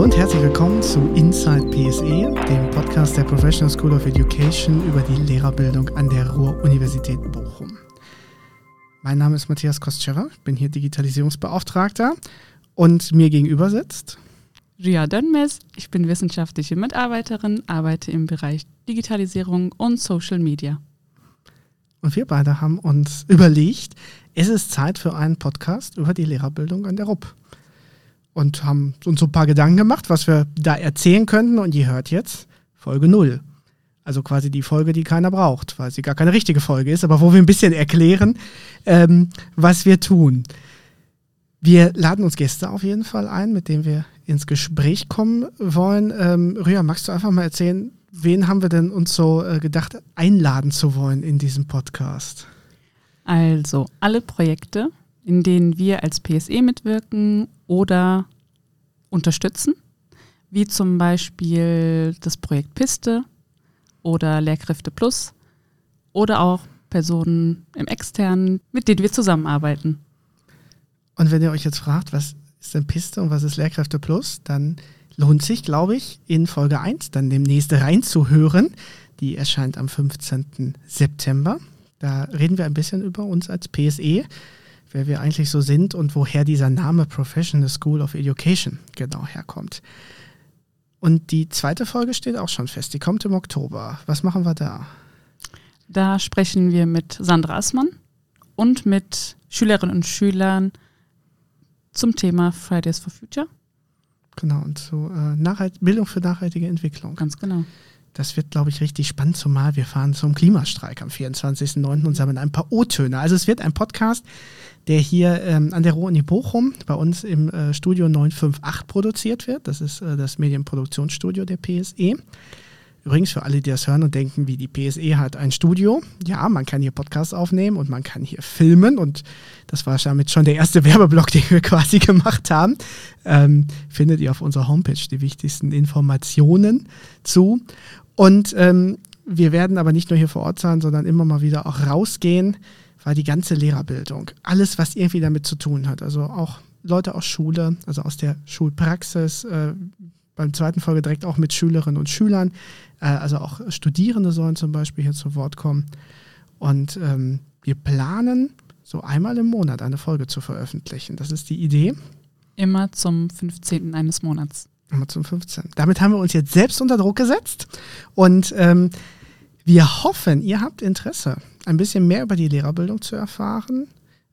Hallo und herzlich willkommen zu Inside PSE, dem Podcast der Professional School of Education über die Lehrerbildung an der Ruhr-Universität Bochum. Mein Name ist Matthias Kostscherer, ich bin hier Digitalisierungsbeauftragter und mir gegenüber sitzt Ria Dönmes, ich bin wissenschaftliche Mitarbeiterin, arbeite im Bereich Digitalisierung und Social Media. Und wir beide haben uns überlegt, es ist Zeit für einen Podcast über die Lehrerbildung an der RUP und haben uns so ein paar Gedanken gemacht, was wir da erzählen könnten. Und ihr hört jetzt Folge 0. Also quasi die Folge, die keiner braucht, weil sie gar keine richtige Folge ist, aber wo wir ein bisschen erklären, ähm, was wir tun. Wir laden uns Gäste auf jeden Fall ein, mit denen wir ins Gespräch kommen wollen. Ähm, Rüa, magst du einfach mal erzählen, wen haben wir denn uns so äh, gedacht, einladen zu wollen in diesem Podcast? Also alle Projekte, in denen wir als PSE mitwirken oder unterstützen, wie zum Beispiel das Projekt Piste oder Lehrkräfte Plus oder auch Personen im Externen, mit denen wir zusammenarbeiten. Und wenn ihr euch jetzt fragt, was ist denn Piste und was ist Lehrkräfte Plus, dann lohnt sich, glaube ich, in Folge 1 dann demnächst reinzuhören. Die erscheint am 15. September. Da reden wir ein bisschen über uns als PSE wer wir eigentlich so sind und woher dieser Name Professional School of Education genau herkommt. Und die zweite Folge steht auch schon fest. Die kommt im Oktober. Was machen wir da? Da sprechen wir mit Sandra Assmann und mit Schülerinnen und Schülern zum Thema Fridays for Future. Genau, und zu äh, Bildung für nachhaltige Entwicklung. Ganz genau. Das wird, glaube ich, richtig spannend, zumal wir fahren zum Klimastreik am 24.09. und sammeln ein paar O-Töne. Also es wird ein Podcast, der hier ähm, an der Ruhr-Uni Bochum bei uns im äh, Studio 958 produziert wird. Das ist äh, das Medienproduktionsstudio der PSE. Übrigens für alle, die das hören und denken, wie die PSE hat ein Studio. Ja, man kann hier Podcasts aufnehmen und man kann hier filmen und das war damit schon der erste Werbeblock, den wir quasi gemacht haben. Ähm, findet ihr auf unserer Homepage die wichtigsten Informationen zu. Und ähm, wir werden aber nicht nur hier vor Ort sein, sondern immer mal wieder auch rausgehen, weil die ganze Lehrerbildung, alles, was irgendwie damit zu tun hat, also auch Leute aus Schule, also aus der Schulpraxis, äh, beim zweiten Folge direkt auch mit Schülerinnen und Schülern, äh, also auch Studierende sollen zum Beispiel hier zu Wort kommen. Und ähm, wir planen, so einmal im Monat eine Folge zu veröffentlichen. Das ist die Idee. Immer zum 15. eines Monats. Immer zum 15. Damit haben wir uns jetzt selbst unter Druck gesetzt und ähm, wir hoffen, ihr habt Interesse, ein bisschen mehr über die Lehrerbildung zu erfahren.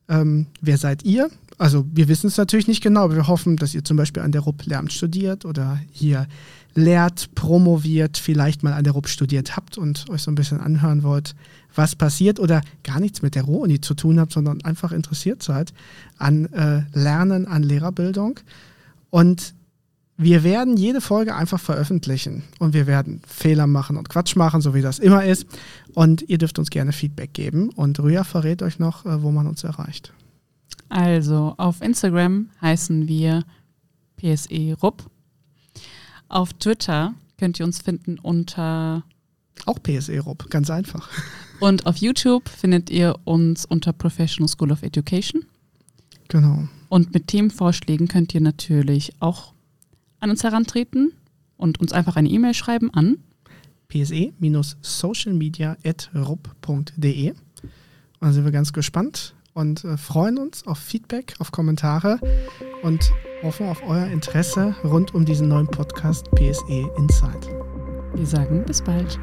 Ähm, wer seid ihr? Also wir wissen es natürlich nicht genau, aber wir hoffen, dass ihr zum Beispiel an der RUP Lehramt studiert oder hier lehrt, promoviert, vielleicht mal an der RUP studiert habt und euch so ein bisschen anhören wollt, was passiert oder gar nichts mit der Ruhr-Uni zu tun habt, sondern einfach interessiert seid an äh, Lernen, an Lehrerbildung. Und wir werden jede Folge einfach veröffentlichen und wir werden Fehler machen und Quatsch machen, so wie das immer ist. Und ihr dürft uns gerne Feedback geben. Und Rüa verrät euch noch, äh, wo man uns erreicht. Also auf Instagram heißen wir PSE RUP. Auf Twitter könnt ihr uns finden unter auch PSE RUP, ganz einfach. Und auf YouTube findet ihr uns unter Professional School of Education. Genau. Und mit Themenvorschlägen könnt ihr natürlich auch an uns herantreten und uns einfach eine E-Mail schreiben an pse-socialmedia.rup.de. Und dann sind wir ganz gespannt und äh, freuen uns auf Feedback, auf Kommentare und hoffen auf euer Interesse rund um diesen neuen Podcast PSE Insight. Wir sagen bis bald.